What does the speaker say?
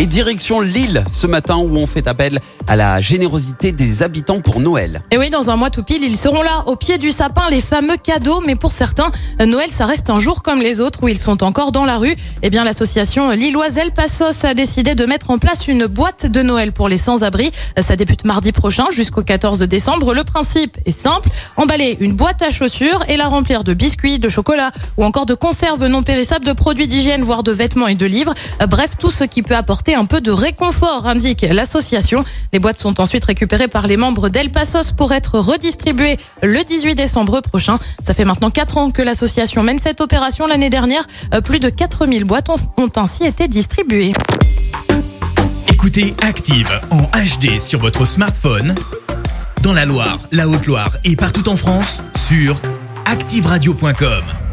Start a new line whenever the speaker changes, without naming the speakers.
Et direction Lille ce matin où on fait appel à la générosité des habitants pour Noël.
Et oui, dans un mois tout pile, ils seront là, au pied du sapin, les fameux cadeaux. Mais pour certains, Noël, ça reste un jour comme les autres où ils sont encore dans la rue. Eh bien, l'association Lilloise El Passos a décidé de mettre en place une boîte de Noël pour les sans-abri. Ça débute mardi prochain jusqu'au 14 décembre. Le principe est simple. Emballer une boîte à chaussures et la remplir de biscuits, de chocolat ou encore de conserves non périssables, de produits d'hygiène, voire de vêtements et de livres. Bref, tout ce qui peut apporter un peu de réconfort, indique l'association. Les boîtes sont ensuite récupérées par les membres d'El Pasos pour être redistribuées le 18 décembre prochain. Ça fait maintenant 4 ans que l'association mène cette opération. L'année dernière, euh, plus de 4000 boîtes ont, ont ainsi été distribuées.
Écoutez Active en HD sur votre smartphone, dans la Loire, la Haute-Loire et partout en France, sur activeradio.com.